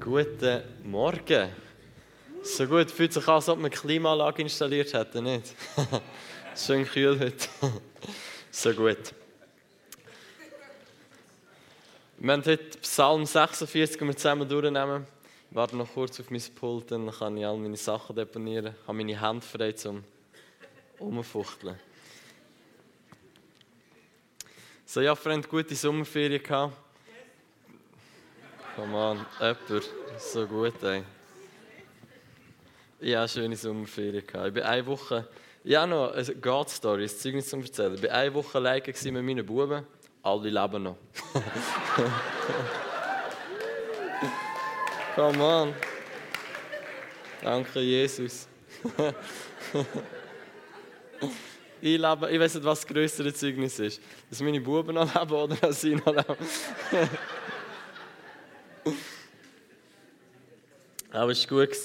Guten Morgen. So gut, fühlt sich an, als ob man eine Klimaanlage installiert hätte, nicht? Schön kühl heute. so gut. Wir haben heute Psalm 46 wir zusammen durchnehmen. Ich warte noch kurz auf mein Pult, dann kann ich all meine Sachen deponieren. Ich habe meine Hände frei zum Umfuchteln. So, ja, Freund, gute Sommerferien gehabt. Come on, jemand. So gut, ey. Ja, schöne Sommerferien. Ich bin eine Woche, ja noch eine God-Story, ein Zeugnis zu erzählen. Ich war eine Woche alleine mit meinen Buben. Alle leben noch. Come on. Danke, Jesus. ich, lebe, ich weiß nicht, was das größere Zeugnis ist. Dass meine Buben noch leben oder dass ich noch lebe. Aber es war gut.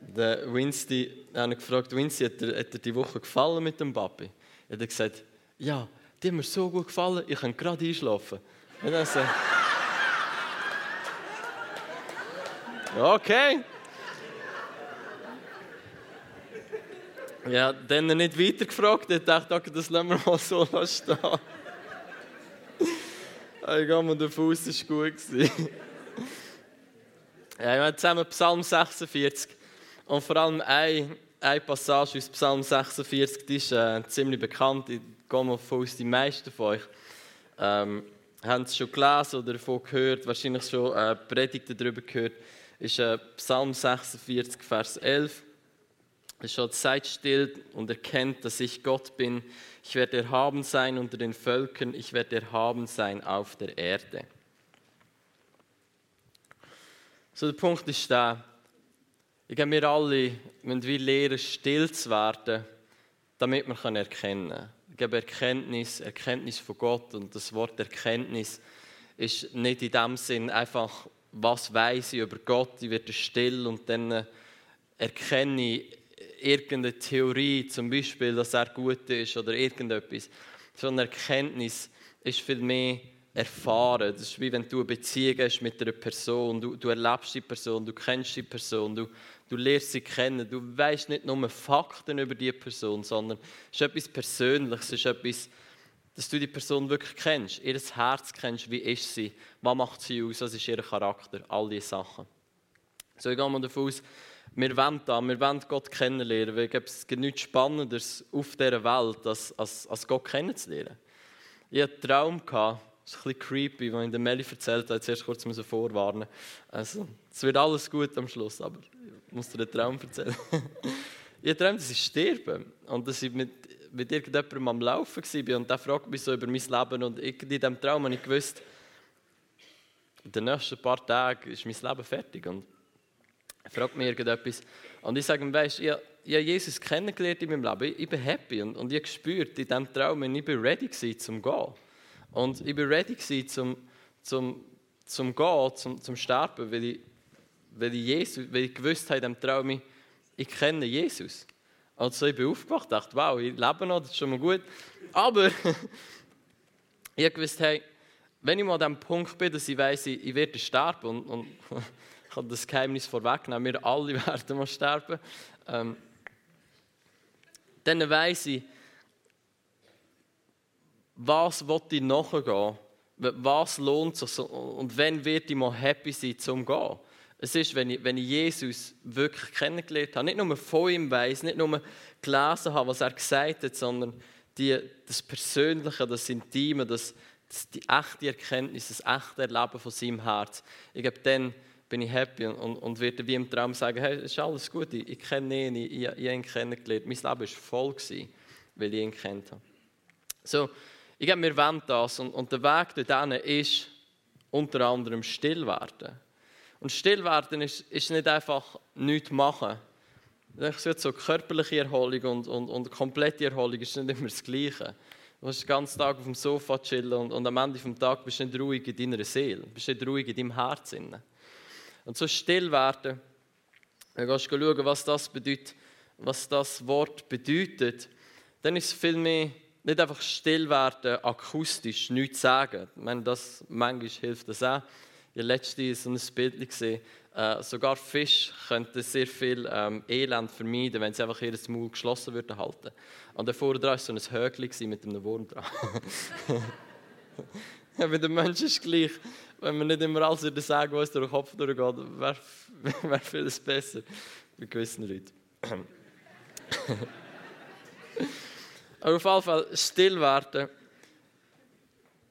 Der Winsty, ich gefragt, Winsty, hat dir, hat dir die Woche gefallen mit dem Papi? Er hat gesagt, ja, die hat mir so gut gefallen, ich kann gerade einschlafen. Und dann so, okay. Ja, dann nicht weiter gefragt. Ich dachte, okay, das lassen wir mal so stehen. Ich gehe mal davon aus, es war gut. Ja, wir haben zusammen Psalm 46 und vor allem eine, eine Passage aus Psalm 46, die ist äh, ziemlich bekannt. Ich gehe mal von aus, die meisten von euch ähm, haben es schon gelesen oder davon gehört, wahrscheinlich schon äh, Predigten darüber gehört. Ist äh, Psalm 46, Vers 11. Es steht, seid still und erkennt, dass ich Gott bin. Ich werde erhaben sein unter den Völkern, ich werde erhaben sein auf der Erde. So, der Punkt ist der, ich glaube, wir alle müssen wir lernen, still zu werden, damit wir erkennen können. Ich glaube, Erkenntnis, Erkenntnis von Gott und das Wort Erkenntnis ist nicht in dem Sinn einfach, was weiß ich über Gott, ich werde still und dann erkenne ich irgendeine Theorie, zum Beispiel, dass er gut ist oder irgendetwas. Sondern Erkenntnis ist viel mehr erfahren. Das ist wie wenn du eine Beziehung hast mit einer Person. Du, du erlebst die Person, du kennst die Person, du, du lernst sie kennen. Du weißt nicht nur Fakten über die Person, sondern es ist etwas Persönliches, es ist etwas, dass du die Person wirklich kennst, ihr Herz kennst, wie ist sie, was macht sie aus, was ist ihr Charakter, all diese Sachen. So, ich gehe mal davon aus, wir wollen da, wir wollen Gott kennenlernen, weil es gibt nichts Spannenderes auf dieser Welt, als, als, als Gott kennenzulernen. Ich hatte einen Traum, das ist ein bisschen creepy, wenn ich der Melli erzählt habe, zuerst kurz vorwarnen. Also, es wird alles gut am Schluss, aber ich muss dir den Traum erzählen. ich träume, dass ich sterbe und dass ich mit, mit irgendjemandem am Laufen war und der fragt mich so über mein Leben und in diesem Traum habe ich gewusst, in den nächsten paar Tagen ist mein Leben fertig und er fragt mich irgendetwas und ich sage ihm, weißt du, ich, ich habe Jesus kennengelernt in meinem Leben, ich, ich bin happy und, und ich habe gespürt in diesem Traum, ich bin ready gewesen, zum gehen. Und ich war ready zum, zum, zum Gehen, zum, zum Sterben, weil ich, weil ich, Jesus, weil ich gewusst habe in diesem Traum, ich, ich kenne Jesus. Also ich bin aufgewacht und dachte, wow, ich lebe noch, das ist schon mal gut. Aber ich habe gewusst, hey, wenn ich mal an dem Punkt bin, dass ich weiß, ich, ich werde sterben und, und kann das Geheimnis vorwegnehmen, wir alle werden mal sterben, ähm, dann weiß ich, was ich nachgehen? Was lohnt sich und wann wird ich mal happy sein zum Gehen? Es ist, wenn ich, wenn ich Jesus wirklich kennengelernt habe, nicht nur von ihm weiß, nicht nur gelesen habe, was er gesagt hat, sondern die, das Persönliche, das Intime, das, das, die echte Erkenntnis, das echte Erleben von seinem Herz. Ich glaube, dann bin ich happy und, und, und werde wie im Traum sagen, hey, es ist alles gut, ich, ich kenne ihn, ich, ich, ich habe ihn kennengelernt. Mein Leben war voll, gewesen, weil ich ihn kennt habe. So, ich glaube, wir wollen das. Und, und der Weg dorthin ist unter anderem still werden. Und still werden ist, ist nicht einfach nichts machen. Ich sage, so körperliche Erholung und, und, und komplette Erholung ist nicht immer das Gleiche. Du kannst den ganzen Tag auf dem Sofa chillen und, und am Ende des Tages bist du nicht ruhig in deiner Seele, bist nicht ruhig in deinem Herzen. Und so still werden, dann gehst du schauen, was das bedeutet, was das Wort bedeutet, dann ist es viel mehr nicht einfach still werden, akustisch, nichts sagen. Ich meine, das, manchmal hilft das auch. Ich letztens so ein Bild gesehen, äh, sogar Fisch könnten sehr viel ähm, Elend vermeiden, wenn sie einfach ihr Maul geschlossen würden halten. Und davor dran war so ein Högli mit einem Wurm dran. ja, bei den Menschen ist es gleich. Wenn man nicht immer alles würde sagen, was durch den Kopf durchgeht, wäre wär vieles besser bei gewissen Leuten. Aber auf jeden Fall still werden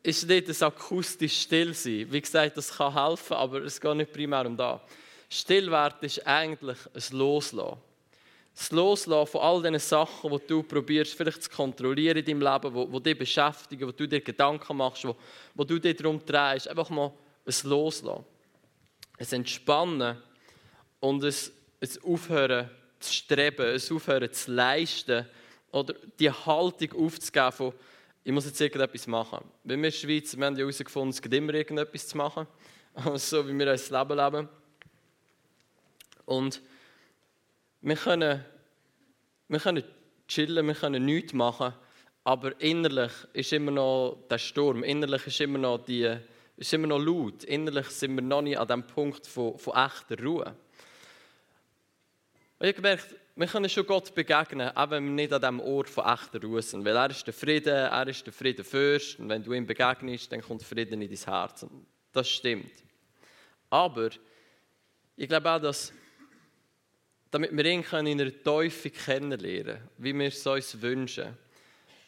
ist nicht das akustisch still sein. Wie gesagt, das kann helfen, aber es geht nicht primär um das. Still werden ist eigentlich ein Loslassen. Das Loslassen von all diesen Sachen, die du probierst, vielleicht zu kontrollieren in deinem Leben, die, die dich beschäftigen, wo du dir Gedanken machst, wo, wo du dich darum drehst. Einfach mal ein Loslassen. Ein Entspannen und ein, ein Aufhören zu streben, ein Aufhören zu leisten oder die Haltung aufzugeben von ich muss jetzt irgendetwas machen. Wir in der Schweiz, wir haben ja herausgefunden, es gibt immer irgendetwas zu machen, so wie wir unser Leben leben. Und wir können, wir können chillen, wir können nichts machen, aber innerlich ist immer noch der Sturm, innerlich ist immer noch, die, ist immer noch laut, innerlich sind wir noch nicht an dem Punkt von, von echter Ruhe. Und ich gemerkt, wir können schon Gott begegnen, auch wenn wir nicht an diesem Ort von echter Ruhe. Weil er ist der Friede, er ist der Friedenfürst. Und wenn du ihm begegnest, dann kommt Frieden in dein Herz. Und das stimmt. Aber ich glaube auch, dass damit wir ihn in einer Teufel kennenlernen wie wir es uns wünschen,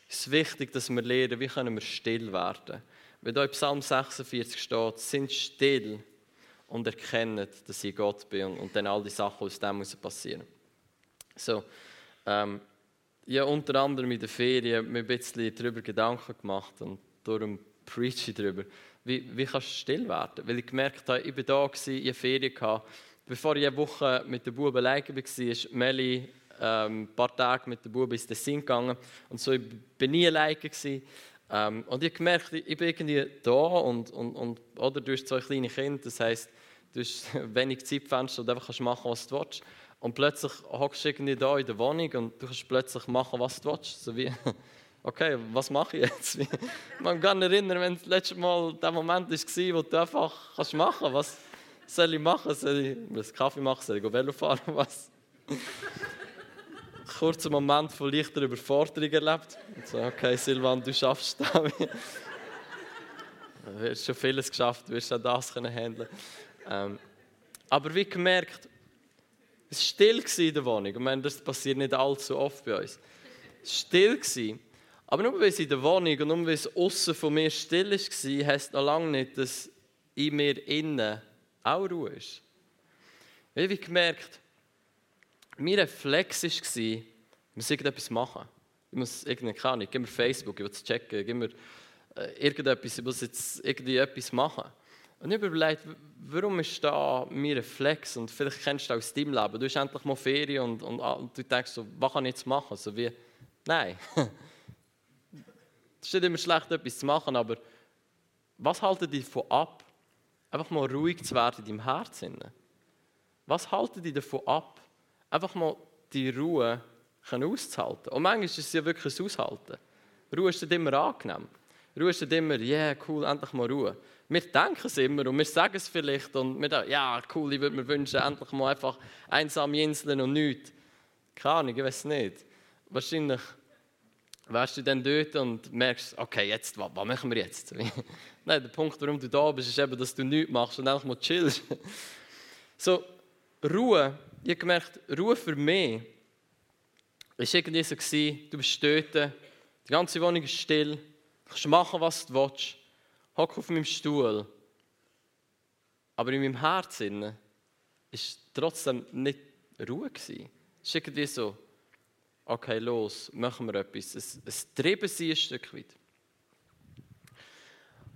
ist es wichtig, dass wir lernen, wie können wir still werden. Wenn da in Psalm 46 steht, sind still und erkennen, dass ich Gott bin und, und dann all die Sachen aus dem passieren. So, ähm, habe unter anderem in der Ferien mir ein bisschen darüber Gedanken gemacht und darum preach ich darüber. Wie, wie kannst du still werden? Weil ich gemerkt habe, ich war da, ich hatte Ferien. Bevor ich eine Woche mit der Buben alleine war, ist Melli ähm, ein paar Tage mit der Buben ins Tessin gegangen. Und so ich bin nie alleine. Ähm, und ich habe gemerkt, ich bin irgendwie da und, und, und oder du hast zwei kleine Kinder, das heisst, du hast wenig Zeitfenster und einfach machen, was du willst. Und plötzlich hockst du irgendwie da in der Wohnung und du kannst plötzlich machen, was du willst. So wie, okay, was mache ich jetzt? Man kann sich erinnern, wenn das letzte Mal der Moment war, wo du einfach kannst machen kannst. Soll ich machen? Soll ich einen Kaffee machen? Soll ich Velo fahren? Was? Kurzer Moment von leichter Überforderung erlebt. Und so, okay, Silvan, du schaffst das. Du hast schon vieles geschafft, du wirst auch das können handeln. Ähm, aber wie gemerkt, es war still in der Wohnung. Ich meine, das passiert nicht allzu oft bei uns. Es war still. Aber nur weil es in der Wohnung und nur weil es außen von mir still war, heisst noch lange nicht, dass in mir innen auch Ruhe ist. Ich habe gemerkt, mein Reflex war, ich muss irgendetwas machen. Ich muss irgendeine, Ahnung, gib mir Facebook, ich will es checken, gib mir äh, irgendetwas, ich muss jetzt irgendwie etwas machen. Und ich habe überlegt, warum ist da mein Reflex? Und vielleicht kennst du das aus deinem Leben. Du hast endlich mal Ferien und, und, und du denkst so, was kann ich jetzt machen? So wie, nein. Es ist nicht immer schlecht, etwas zu machen, aber was haltet dich davon ab, einfach mal ruhig zu werden in deinem Herzen? Was haltet dich davon ab, einfach mal die Ruhe auszuhalten? Und manchmal ist es ja wirklich ein Aushalten. Ruhe ist nicht immer angenehm. Ruhe ist nicht immer, yeah, cool, endlich mal Ruhe wir denken es immer und wir sagen es vielleicht und wir denken, ja, cool, ich würde mir wünschen, endlich mal einfach einsame Inseln und nichts. Keine Ahnung, ich weiß nicht. Wahrscheinlich wärst du dann dort und merkst, okay, jetzt, was, was machen wir jetzt? Nein, der Punkt, warum du da bist, ist eben, dass du nichts machst und einfach mal chillst. so, Ruhe, ich habe gemerkt, Ruhe für mich war irgendwie so, du bist dort, die ganze Wohnung ist still, du kannst machen, was du willst hocke auf meinem Stuhl. Aber in meinem Herzen war trotzdem nicht Ruhe. Es ist irgendwie so, okay, los, machen wir etwas. Es, es treiben sie ein Stück weit.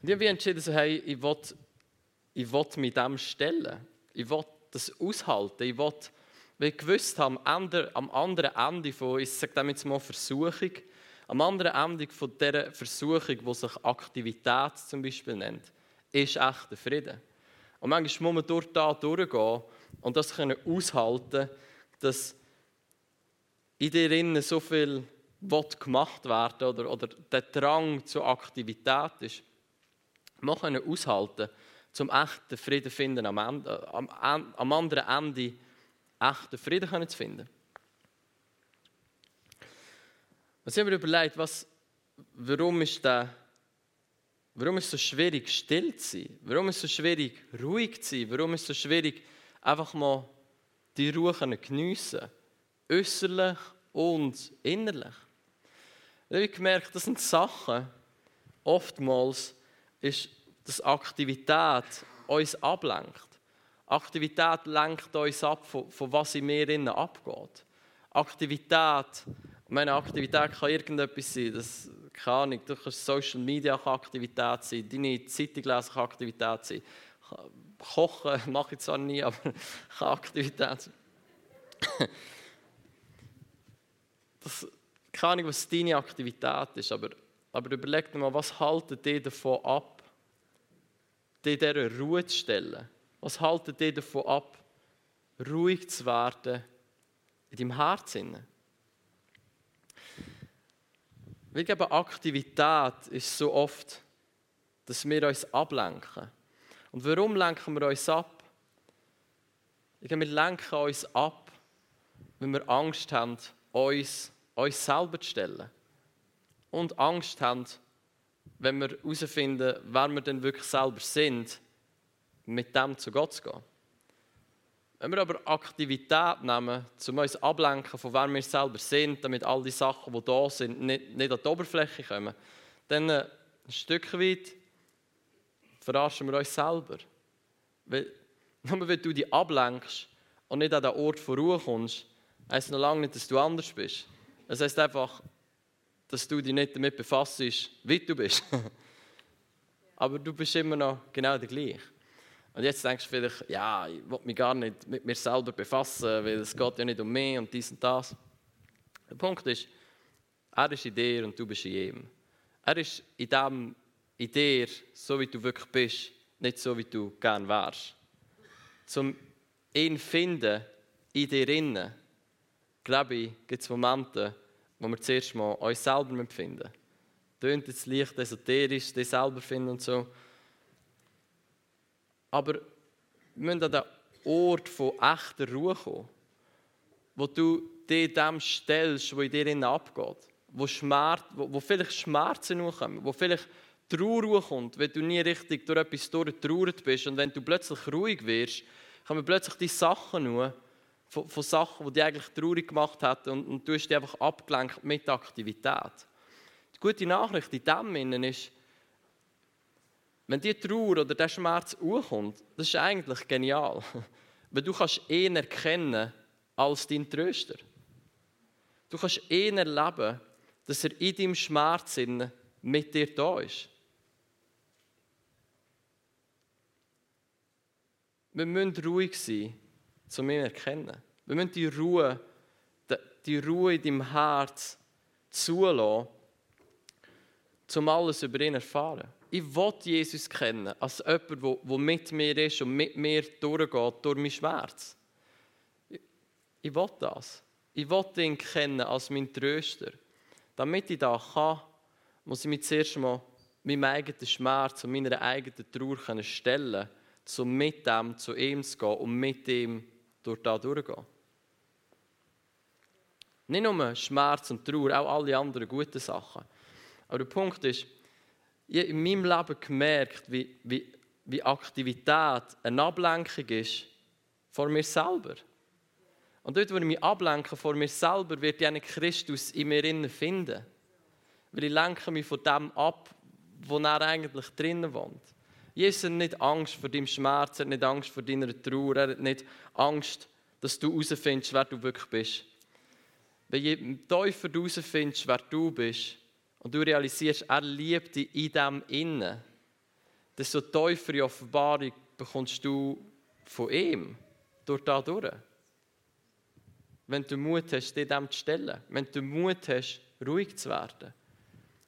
Und ich habe entschieden, so, hey, ich will, ich will mich dem stellen. Ich will das aushalten. Ich will, weil ich gewusst habe, am, am anderen Ende von, ich sage jetzt mal Versuchung, am anderen Ende von dieser Versuchung, die sich Aktivität zum Beispiel nennt, ist echter Frieden. Und manchmal muss man durch da durchgehen und das können aushalten, dass in dir innen so viel gemacht werden oder, oder der Drang zur Aktivität ist. Man kann aushalten, zum echten Frieden finden, am, Ende, am, am anderen Ende echten Frieden zu finden. Und ich habe mir überlegt, was, warum ist der Warum ist es so schwierig, still zu sein? Warum ist es so schwierig, ruhig zu sein? Warum ist es so schwierig, einfach mal die Ruhe zu geniessen? Äußerlich und innerlich. Ich habe gemerkt, das sind Sachen, oftmals ist, dass Aktivität uns ablenkt. Aktivität lenkt uns ab, von, von was in mir innen abgeht. Aktivität, meine Aktivität kann irgendetwas sein, das, keine Ahnung, du kannst Social Media Aktivität sein, deine Zeitung lesen kann Aktivität sein. Kochen mache ich zwar nie, aber kann Aktivität sein. Das, keine Ahnung, was deine Aktivität ist, aber, aber überleg dir mal, was haltet dir davon ab, in dieser Ruhe zu stellen? Was haltet dir davon ab, ruhig zu werden in deinem Herzen? Wir geben Aktivität ist so oft, dass wir uns ablenken. Und warum lenken wir uns ab? Wir lenken uns ab, wenn wir Angst haben, uns, uns selber zu stellen. Und Angst haben, wenn wir herausfinden, wer wir denn wirklich selber sind, mit dem zu Gott zu gehen. Wenn wir aber Aktivität nehmen, um uns ablenken von wer wir selber sind, damit all die Sachen, die da sind, nicht, nicht an die Oberfläche kommen, dann äh, ein Stück weit verarschen wir uns selber. Weil, nur weil du dich ablenkst und nicht an den Ort von Ruhe kommst, heisst noch lange nicht, dass du anders bist. Es heisst einfach, dass du dich nicht damit befasst, wie du bist. Aber du bist immer noch genau der gleiche. Und jetzt denkst du vielleicht, ja, ich will mich gar nicht mit mir selber befassen, weil es geht ja nicht um mich und dies und das. Der Punkt ist, er ist in dir und du bist in ihm. Er ist in, dem, in dir, so wie du wirklich bist, nicht so wie du gern wärst. Zum ihn finden in dir innen, glaube ich, gibt es Momente, wo wir zuerst mal uns selber empfinden. Tönt jetzt leicht esoterisch, dich selber finden und so. Aber wir müssen an den Ort von echter Ruhe kommen, wo du dich dem stellst, was in dir abgeht, wo, Schmerz, wo, wo vielleicht Schmerzen kommen, wo vielleicht Trauer kommt, wenn du nie richtig durch etwas durchgetrauert bist und wenn du plötzlich ruhig wirst, kommen plötzlich die Sachen nur von, von Sachen, die dich eigentlich traurig gemacht haben und, und du hast dich einfach abgelenkt mit Aktivität. Die gute Nachricht in dem ist, wenn die Trauer oder der Schmerz hochkommt, das ist eigentlich genial. Weil du kannst ihn erkennen als dein Tröster. Du kannst ihn erleben, dass er in deinem Schmerz mit dir da ist. Wir müssen ruhig sein, zu erkennen. Wir müssen die Ruhe, die Ruhe in deinem Herz zulassen, um alles über ihn zu erfahren ich will Jesus kennen, als jemand, der mit mir ist und mit mir durchgeht, durch meinen Schmerz. Ich, will das. Ich will ihn kennen als mein Tröster. Damit ich das kann, muss ich mich zuerst mal meinem eigenen Schmerz und meiner eigenen Trauer stellen um mit dem zu ihm zu gehen und mit ihm durch das durchzugehen. Nicht nur Schmerz und Trauer, auch alle anderen guten Sachen. Aber der Punkt ist, ich habe in meinem Leben gemerkt, wie, wie, wie Aktivität eine Ablenkung ist vor mir selber. Und dort, wo ich mich ablenke vor mir selber, wird ich einen Christus in mir innen finden. Weil ich lenke mich von dem ab, wo er eigentlich drinnen wohnt. Jesus hat nicht Angst vor deinem Schmerz, er hat nicht Angst vor deiner Trauer, er hat nicht Angst, dass du herausfindest, wer du wirklich bist. Wenn je tiefer du herausfindest, wer du bist, und du realisierst, er liebt dich in dem Innen, desto tiefere Offenbarung bekommst du von ihm, durch da durch. Wenn du Mut hast, dich dem zu stellen, wenn du Mut hast, ruhig zu werden,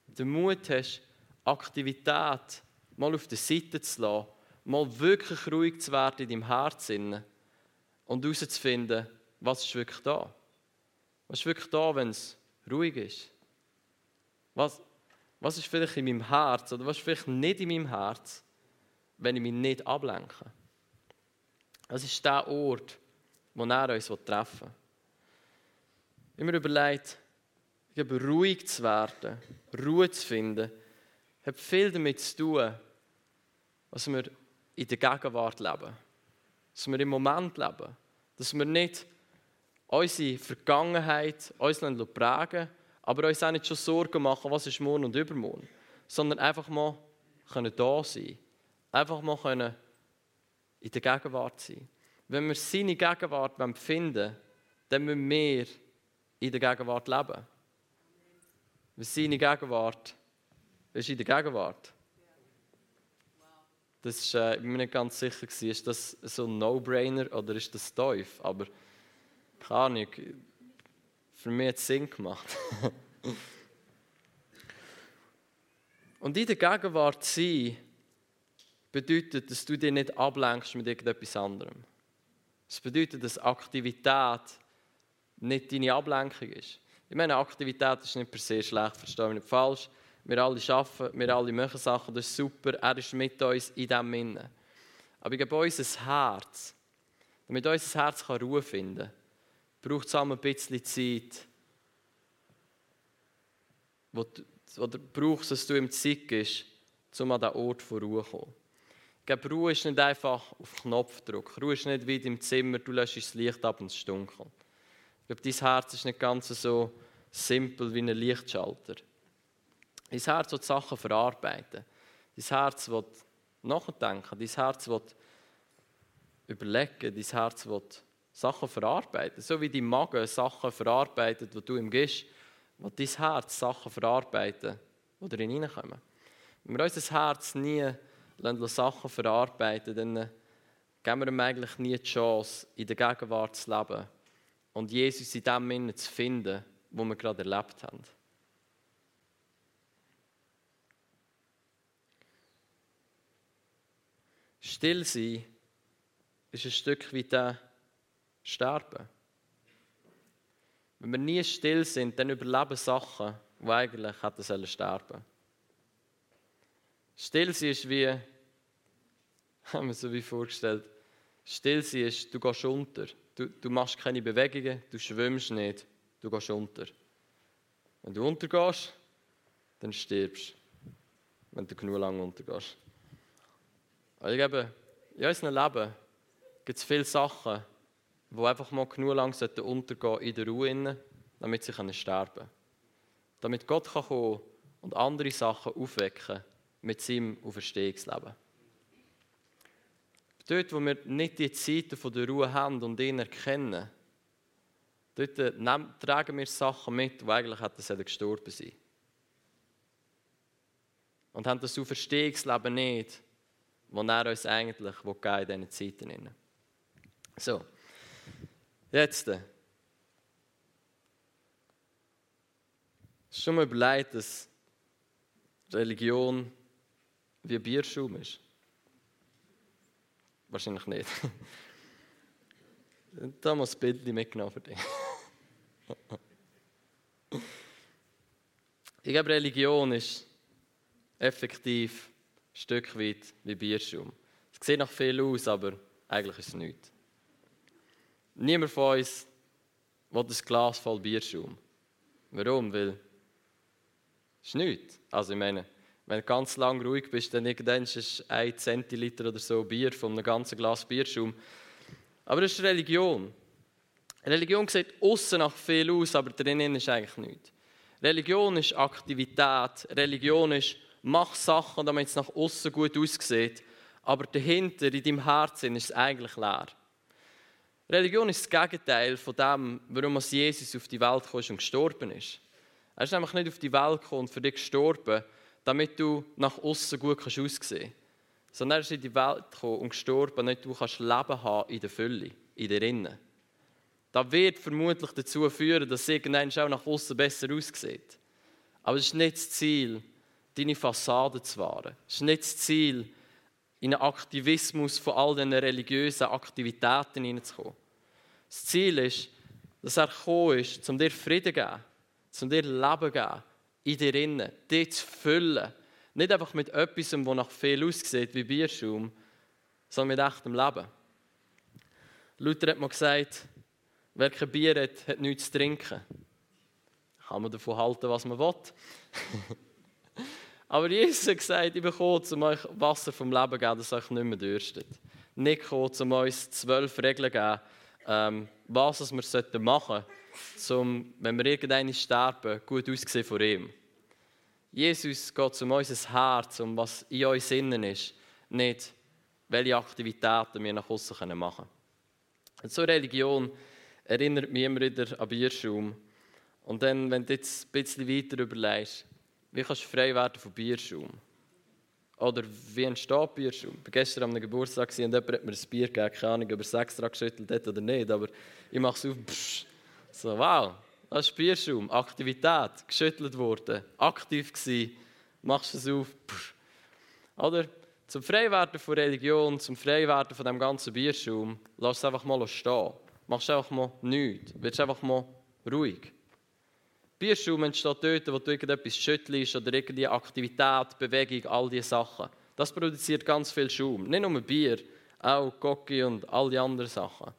wenn du Mut hast, Aktivität mal auf der Seite zu lassen, mal wirklich ruhig zu werden in deinem Herzen und herauszufinden, was ist wirklich da. Was ist wirklich da, wenn es ruhig ist? Was, was ist vielleicht in meinem Herz oder was ist vielleicht nicht in meinem Herz, wenn ich mich nicht ablenke. Das ist der Ort, wo er uns treffen will. Mir überlegt, ruhig zu werden, Ruhe zu finden, hat viel damit zu tun, dass wir in der Gegenwart leben. Dass wir im Moment leben. Dass wir nicht unsere Vergangenheit uns prägen aber uns auch nicht schon Sorgen machen, was ist morgen und übermorgen. Sondern einfach mal können da sein. Einfach mal können in der Gegenwart sein. Wenn wir seine Gegenwart finden dann müssen wir in der Gegenwart leben. Weil seine Gegenwart ist in der Gegenwart. Das ist, äh, ich bin mir nicht ganz sicher, ist das so ein No-Brainer oder ist das Teuf? Aber keine Ahnung, für mich hat es Sinn gemacht. Und in der Gegenwart sein bedeutet, dass du dich nicht ablenkst mit irgendetwas anderem. Es bedeutet, dass Aktivität nicht deine Ablenkung ist. Ich meine, Aktivität ist nicht per se schlecht, verstehe mich nicht falsch. Wir alle arbeiten, wir alle machen Sachen, das ist super. Er ist mit uns in diesem Innen. Aber ich glaube, unser Herz, damit unser Herz Ruhe finden kann, braucht es ein bisschen Zeit, wo du, oder brauchst, dass du im Zeit bist, um an diesen Ort von Ruhe zu kommen. Ich glaube, Ruhe ist nicht einfach auf Knopfdruck. Ruhe ist nicht wie im Zimmer, du löschst das Licht ab und es dunkel. Ich glaube, dein Herz ist nicht ganz so simpel wie ein Lichtschalter. Dein Herz will Sachen verarbeiten. Dein Herz will nachdenken. Dein Herz will überlegen. Dein Herz will Sachen verarbeiten. So wie dein Magen Sachen verarbeitet, die du ihm gibst, will dein Herz Sachen verarbeiten, die darin hineinkommen. Wenn wir unser Herz nie Sachen verarbeiten, dann geben wir ihm eigentlich nie die Chance, in der Gegenwart zu leben und Jesus in dem Sinne zu finden, wo wir gerade erlebt haben. Still sein ist ein Stück wie der Sterben. Wenn wir nie still sind, dann überleben Sachen, die eigentlich hätten sollen sterben. Still sein ist wie, haben wir so wie vorgestellt, still sein ist, du gehst unter. Du, du machst keine Bewegungen, du schwimmst nicht, du gehst unter. Wenn du untergehst, dann stirbst wenn du genug lang untergehst. Ich glaube, in unserem Leben gibt es viele Sachen, die einfach mal genug lang untergehen in der Ruhe, damit sie sterben können. Damit Gott kann kommen und andere Sachen aufwecken mit seinem Auferstehungsleben. Dort, wo wir nicht die Zeiten der Ruhe haben und ihn erkennen, dort äh, tragen wir Sachen mit, die eigentlich gestorben sein Und haben das Auferstehungsleben nicht, das er uns eigentlich in diesen Zeiten. So. Jetzt. Hast schon mal überlegt, dass Religion wie Bierschaum ist? Wahrscheinlich nicht. da muss ein Bild mitgenommen für dich. ich glaube, Religion ist effektiv Stück weit wie Bierschaum. Es sieht nach viel aus, aber eigentlich ist es nichts. Niemand von uns will ein Glas voll Bierschaum. Warum? Weil es ist nichts. Also ich meine, wenn du ganz lang ruhig bist, dann irgendwann ist es ein Zentiliter oder so Bier von einem ganzen Glas Bierschaum. Aber das ist Religion. Religion sieht außen nach viel aus, aber drinnen ist eigentlich nichts. Religion ist Aktivität. Religion ist, mach Sachen, damit es nach außen gut aussieht. Aber dahinter, in deinem Herzen, ist es eigentlich leer. Religion ist das Gegenteil von dem, warum Jesus auf die Welt kam und gestorben ist. Er ist nämlich nicht auf die Welt gekommen und für dich gestorben, damit du nach außen gut kannst aussehen kannst. Sondern er ist in die Welt gekommen und gestorben, damit du kannst Leben haben in der Fülle, in der Innen. Das wird vermutlich dazu führen, dass es irgendwann auch nach außen besser aussieht. Aber es ist nicht das Ziel, deine Fassade zu wahren. Es ist nicht das Ziel, in einen Aktivismus von all diesen religiösen Aktivitäten hineinzukommen. Das Ziel ist, dass er gekommen ist, um dir Frieden zu geben, um dir Leben zu geben, in dir innen, dich zu füllen, Nicht einfach mit etwas, das nach viel aussieht, wie Bierschaum, sondern mit echtem Leben. Luther hat mal gesagt, wer kein Bier hat, hat nichts zu trinken. Kann man davon halten, was man will. Aber Jesus hat gesagt, ich bin gekommen, um euch Wasser vom Leben zu geben, das euch nicht mehr dürstet. Nicht gekommen, um uns zwölf Regeln zu geben, ähm, was wir machen sollten, um, wenn wir irgendwann sterben, gut auszusehen vor ihm. Jesus geht um unser Herz, um was in uns innen ist, nicht welche Aktivitäten wir nach außen machen können. Und so Religion erinnert mich immer wieder an Bierschaum. Und dann, wenn du jetzt ein bisschen weiter überlegst, wie kannst du frei werden von Bierschaum? Oder wie entsteht Bierschaum? Ich war gestern am Geburtstag und jemand hat mir ein Bier gegeben. Keine Ahnung, ob er es extra geschüttelt hat oder nicht. Aber ich mache es auf. Psch, so, wow, das ist Bierschaum. Aktivität, geschüttelt worden, aktiv gewesen. Machst es auf. Psch. Oder? Zum Freiwerden von Religion, zum Freiwerden von dem ganzen Bierschaum, lass es einfach mal stehen. Machst einfach mal nichts. Wirst einfach mal ruhig. Bierschaum entsteht dort, wo du irgendetwas schüttelst oder irgendeine Aktivität, Bewegung, all diese Sachen. Das produziert ganz viel Schaum. Nicht nur Bier, auch Cocky und all die anderen Sachen.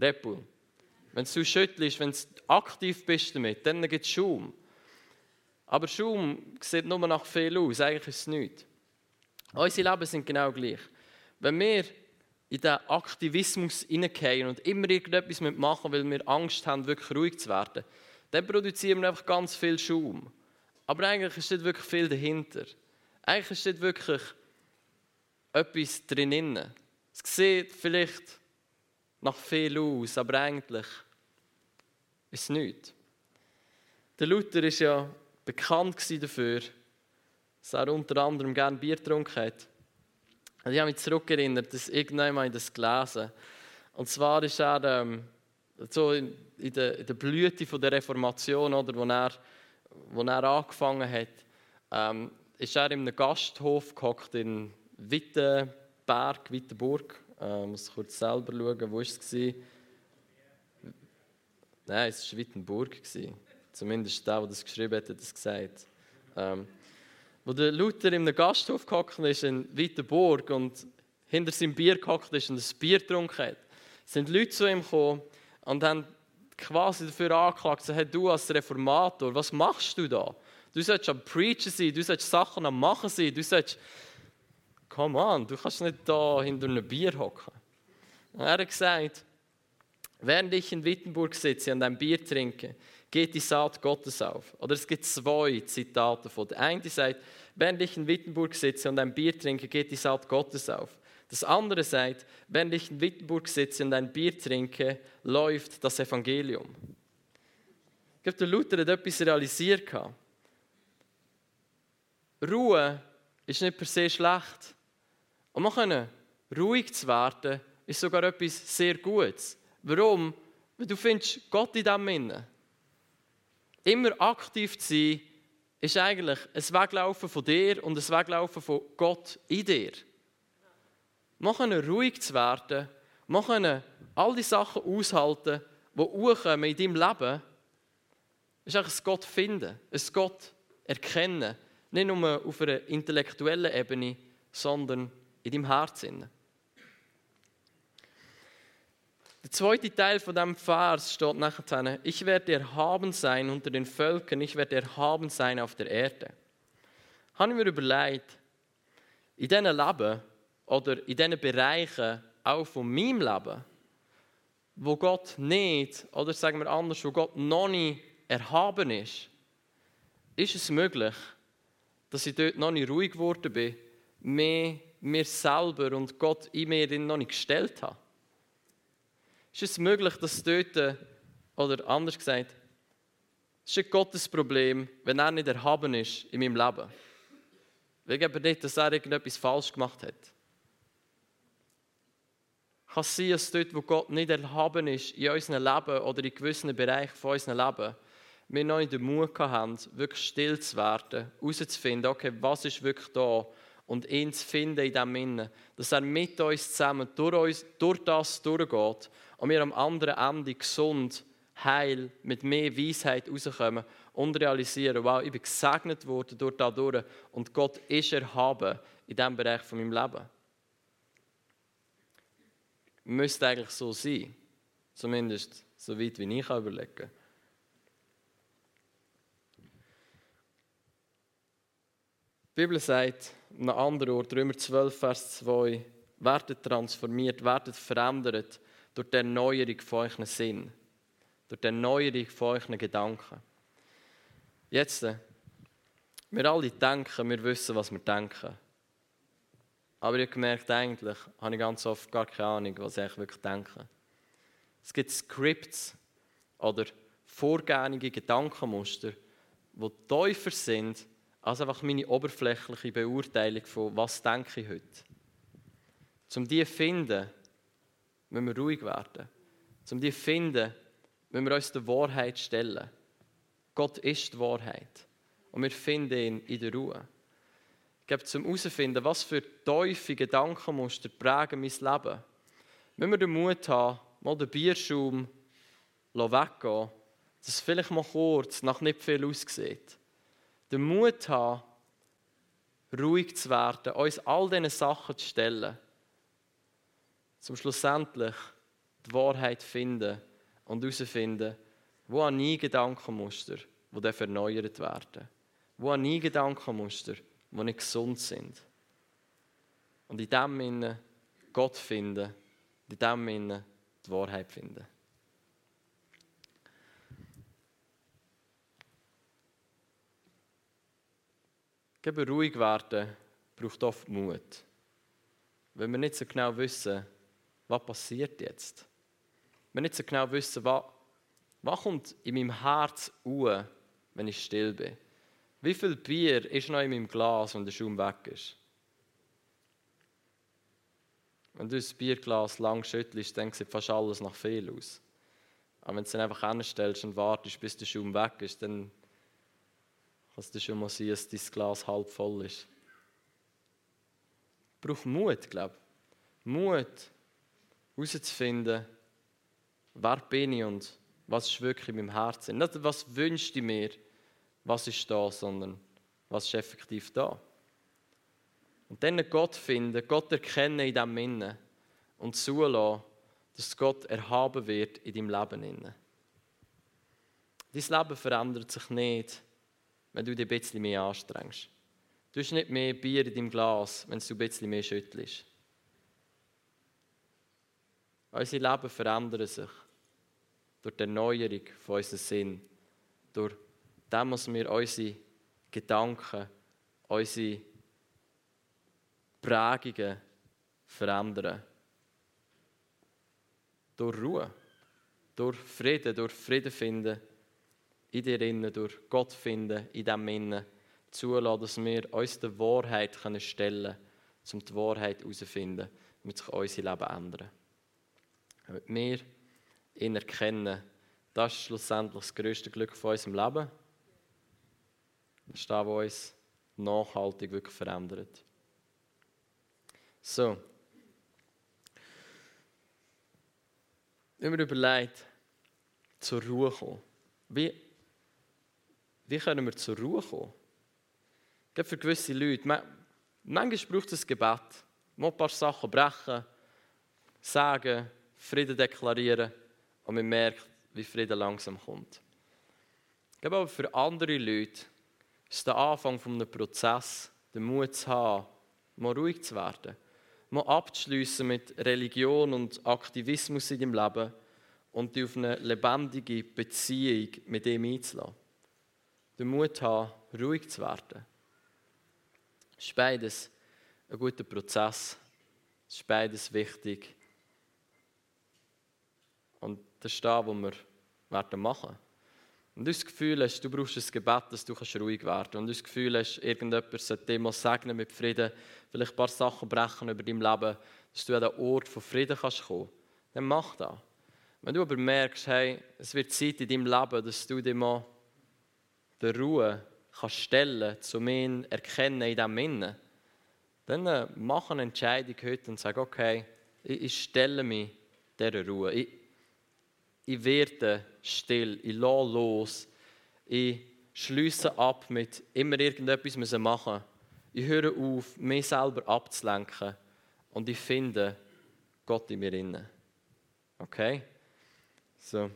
Red. Wenn du schüttelst, wenn du aktiv bist damit, dann gibt es Schaum. Aber Schaum sieht nur nach viel aus, eigentlich ist es nichts. Unsere Leben sind genau gleich. Wenn wir in den Aktivismus hineingehen und immer irgendetwas machen, weil wir Angst haben, wirklich ruhig zu werden, dann produzieren wir einfach ganz viel Schaum. Aber eigentlich ist nicht wirklich viel dahinter. Eigentlich ist nicht wirklich etwas drin. Es sieht vielleicht nach viel aus, aber eigentlich ist es nichts. Der Luther war ja bekannt dafür, dass er unter anderem gerne Bier getrunken hat. Und ich habe mich zurückerinnert, dass irgendwann das gelesen Und zwar ist er ähm, so in, in, der, in der Blüte der Reformation, oder, wo, er, wo er angefangen hat, ähm, ist er in einem Gasthof gehockt in Wittenberg, Wittenburg. Äh, ich muss kurz selber schauen, wo war es? Nein, es war Wittenburg. Zumindest der, der das geschrieben hat, hat das gesagt. Ähm, wo der Luther in einem Gasthof gehockt ist in Wittenburg und hinter seinem Bier gehockt ist und ein Bier getrunken hat, sind Leute zu ihm gekommen und haben quasi dafür angeklagt, so, hey, du als Reformator, was machst du da? Du sollst am Preachen sein, du sollst Sachen am Machen sein, du sollst, come on, du kannst nicht da hinter einem Bier hocken. Er hat gesagt, während ich in Wittenburg sitze und ein Bier trinke, geht die Saat Gottes auf. Oder es gibt zwei Zitate von. Der eine sagt, während ich in Wittenburg sitze und ein Bier trinke, geht die Saat Gottes auf. Das andere sagt, wenn ich in Wittenburg sitze und ein Bier trinke, läuft das Evangelium. Ich glaube, der Luther hat etwas realisiert. Ruhe ist nicht per se schlecht. Und man können ruhig zu werden, ist sogar etwas sehr Gutes. Warum? Weil du findest Gott in diesem Innen. Immer aktiv zu sein, ist eigentlich ein Weglaufen von dir und ein Weglaufen von Gott in dir. Können ruhig zu werden, können all die Sachen aushalten, die hochkommen in deinem Leben. ist eigentlich ein Gott finden, ein Gott erkennen. Nicht nur auf einer intellektuellen Ebene, sondern in deinem Herzen. Der zweite Teil von dem Vers steht nachher, ich werde erhaben sein unter den Völkern, ich werde erhaben sein auf der Erde. Habe ich mir überlegt, in diesem Leben oder in diesen Bereichen auch von meinem Leben, wo Gott nicht, oder sagen wir anders, wo Gott noch nicht erhaben ist, ist es möglich, dass ich dort noch nicht ruhig geworden bin, mehr mir selber und Gott in mir noch nicht gestellt habe. Ist es möglich, dass dort, oder anders gesagt, es ist Gottes Problem, wenn er nicht erhaben ist in meinem Leben. Ich glaube nicht, dass er irgendetwas falsch gemacht hat kann sein, dass dort, wo Gott nicht erhaben ist, in unserem Leben oder in gewissen Bereichen von unserem Leben, wir noch in den Mut haben, wirklich still zu werden, herauszufinden, okay, was ist wirklich da und ihn zu finden in dem Innen, dass er mit uns zusammen durch, uns, durch das durchgeht und wir am anderen Ende gesund, heil, mit mehr Weisheit rauskommen und realisieren, wow, ich bin gesegnet worden durch dadurch und Gott ist erhaben in diesem Bereich von meinem Leben. Müsste eigentlich so sein. Zumindest so weit, wie ich überlegen kann. Die Bibel sagt, an einem anderen Ort, Römer 12, Vers 2, werdet transformiert, werdet verändert durch die Erneuerung von euren Sinn, durch die Erneuerung von euren Gedanken. Jetzt, äh, wir alle denken, wir wissen, was wir denken. Aber ich habe gemerkt, eigentlich habe ich ganz oft gar keine Ahnung, was ich wirklich denke. Es gibt Scripts oder vorgängige Gedankenmuster, die tiefer sind als einfach meine oberflächliche Beurteilung von, was denke ich heute. Um die zu finden, müssen wir ruhig werden. Um die zu finden, müssen wir uns der Wahrheit stellen. Gott ist die Wahrheit. Und wir finden ihn in der Ruhe. Glaube, zum herauszufinden, was für tiefe Gedankenmuster prägen mein Leben, müssen wir den Mut haben, mal den Bierschaum weggehen, dass es vielleicht mal kurz nach nicht viel aussieht. Den Mut haben, ruhig zu werden, uns all diese Sachen zu stellen, zum schlussendlich die Wahrheit finden und herausfinden, wo an nie Gedankenmuster, die erneuert werden, wo an nie Gedankenmuster, die nicht gesund sind. Und in dem Sinne Gott finden, in dem Sinne die Wahrheit finden. Geben ruhig werden braucht oft Mut. Wenn wir nicht so genau wissen, was passiert jetzt. Wenn wir nicht so genau wissen, was, was kommt in meinem Herz uhr, wenn ich still bin. Wie viel Bier ist noch in meinem Glas, wenn der Schaum weg ist? Wenn du das Bierglas lang schüttelst, dann sieht fast alles nach viel aus. Aber wenn du es einfach hinstellst und wartest, bis der Schaum weg ist, dann Kannst du schon mal sehen, dass dein Glas halb voll ist. Ich Mut, glaube ich. Mut, herauszufinden, wer bin ich und was ist wirklich in meinem Herzen. Nicht, was wünschte ich mir, was ist da, sondern was ist effektiv da. Und dann Gott finden, Gott erkennen in diesem Innen und zulassen, dass Gott erhaben wird in deinem Leben. Dein Leben verändert sich nicht, wenn du dich ein bisschen mehr anstrengst. Du hast nicht mehr Bier in deinem Glas, wenn du ein bisschen mehr schüttelst. Unsere Leben verändern sich durch die Erneuerung von unserem Sinn, durch dem, was wir unsere Gedanken, unsere Prägungen verändern. Durch Ruhe, durch Frieden, durch Frieden finden in dir innen, durch Gott finden, in dem Innen, zulassen, dass wir uns der Wahrheit können stellen können, um die Wahrheit herauszufinden, damit sich unser Leben ändern. Damit wir ihn erkennen, das ist schlussendlich das größte Glück von unserem Leben. Was uns nachhaltig wirklich verändert. So. Wenn wir überlegt, zur Ruhe kommen. Wie wie können wir zur Ruhe kommen? Gerade für gewisse Leute. Manchmal braucht es ein Gebet. Mal ein paar Sachen brechen, sagen, Frieden deklarieren und man merkt, wie Frieden langsam kommt. Ich glaube aber für andere Leute ist der Anfang eines Prozesses, den Mut zu haben, mal ruhig zu werden, mal abzuschließen mit Religion und Aktivismus in deinem Leben und dich auf eine lebendige Beziehung mit ihm einzulassen den Mut haben, ruhig zu werden. Es ist beides ein guter Prozess. Es ist beides wichtig. Und das ist das, was wir werden machen Und du das Gefühl hast, du brauchst ein Gebet, dass du ruhig werden kannst. Und du das Gefühl hast, irgendjemand sollte dir mal segnen mit Frieden, vielleicht ein paar Sachen brechen über dein Leben, dass du an den Ort von Frieden kannst kommen dann mach das. Wenn du aber merkst, hey, es wird Zeit in deinem Leben, dass du dir mal der Ruhe kannst stellen zu mir erkennen in diesem Innen, dann äh, mach eine Entscheidung heute und sag, okay, ich, ich stelle mich dieser Ruhe. Ich, ich werde still, ich lasse los, ich schließe ab mit immer irgendetwas müssen machen. Ich höre auf, mich selber abzulenken und ich finde Gott in mir inne. Okay? So.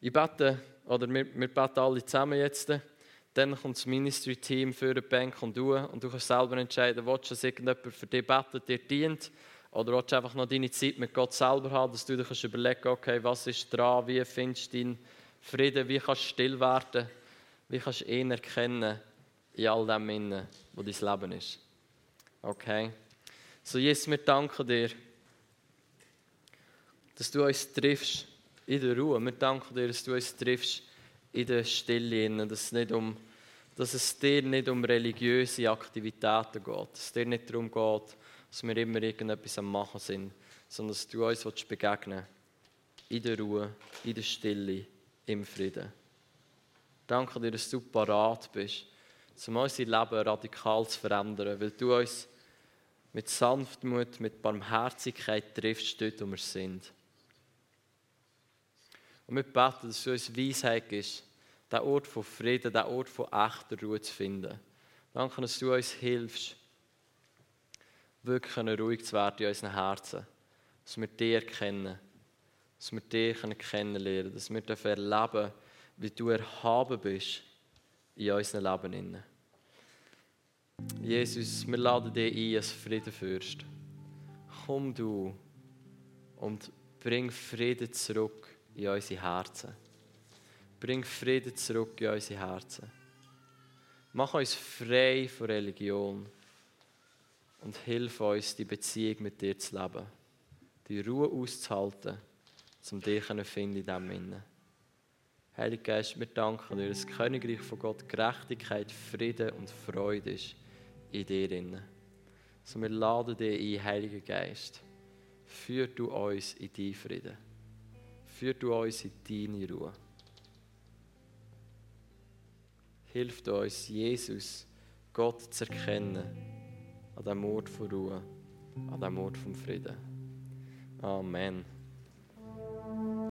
Ich bete, oder wir, wir beten alle zusammen jetzt. Dann kommt das Ministry-Team für die Bank und du. Und du kannst selber entscheiden, willst du, dass irgendjemand für dich betet, dir dient? Oder willst du einfach noch deine Zeit mit Gott selber haben, dass du dir kannst überlegen okay, was ist dran, wie findest du deinen Frieden, wie kannst du still werden, wie kannst du ihn erkennen in all dem Innen, wo dein Leben ist. Okay? So, Jesus, wir danken dir, dass du uns triffst in der Ruhe. Wir danken dir, dass du uns triffst in der Stille, dass es, nicht um, dass es dir nicht um religiöse Aktivitäten geht, dass es dir nicht darum geht, dass wir immer irgendetwas am Machen sind, sondern dass du uns begegnen willst. In der Ruhe, in der Stille, im Frieden. Danke dir, dass du parat bist, um unser Leben radikal zu verändern, weil du uns mit Sanftmut, mit Barmherzigkeit triffst, dort, wo wir sind. Und wir beten, dass du uns Weisheit gibst, den Ort von Frieden, den Ort von echter Ruhe zu finden. Danke, dass du uns hilfst, wirklich ruhig zu werden in unseren Herzen. Dass wir dich erkennen. Dass wir dich kennenlernen Dass wir erleben wie du erhaben bist in unserem Leben. Jesus, wir laden dich ein als Friedenfürst. Komm du und bring Frieden zurück in unsere Herzen. Bring Frieden zurück in unsere Herzen. Mach uns frei von Religion und hilf uns, die Beziehung mit dir zu leben, die Ruhe auszuhalten, um dich zu finden in diesem Innen. Heiliger Geist, wir danken dir, dass das Königreich von Gott Gerechtigkeit, Frieden und Freude ist in dir. Innen. So wir laden dich ein, Heiliger Geist. Führ du uns in deinen Frieden. Führ du uns in deine Ruhe. Hilf uns, Jesus, Gott zu erkennen at de må få roe, at de må få fryde. Amen.